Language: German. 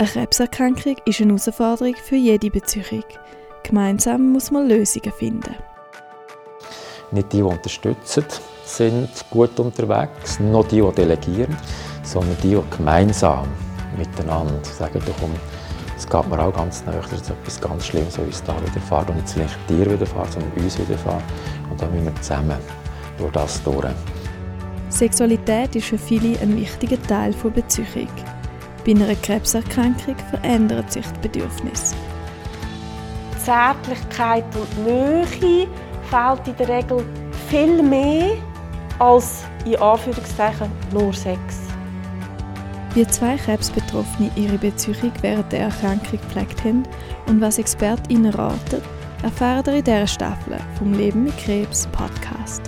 Eine Krebserkrankung ist eine Herausforderung für jede Beziehung. Gemeinsam muss man Lösungen finden. Nicht die, die unterstützen, sind gut unterwegs, noch die, die delegieren, sondern die, die gemeinsam miteinander sagen, du komm, es geht mir auch ganz nahe, dass ist etwas ganz Schlimmes uns da widerfährt und nicht vielleicht dir widerfährt, sondern uns widerfährt. Und dann müssen wir zusammen durch das durch. Sexualität ist für viele ein wichtiger Teil der Beziehung. Bei einer Krebserkrankung verändert sich das Bedürfnis. Zärtlichkeit und Nähe fehlt in der Regel viel mehr als in Anführungszeichen nur Sex. Wie zwei Krebsbetroffene ihre Beziehung während der Erkrankung gepflegt haben und was ExpertInnen raten, erfahren ihr in dieser Staffel vom Leben mit Krebs Podcast.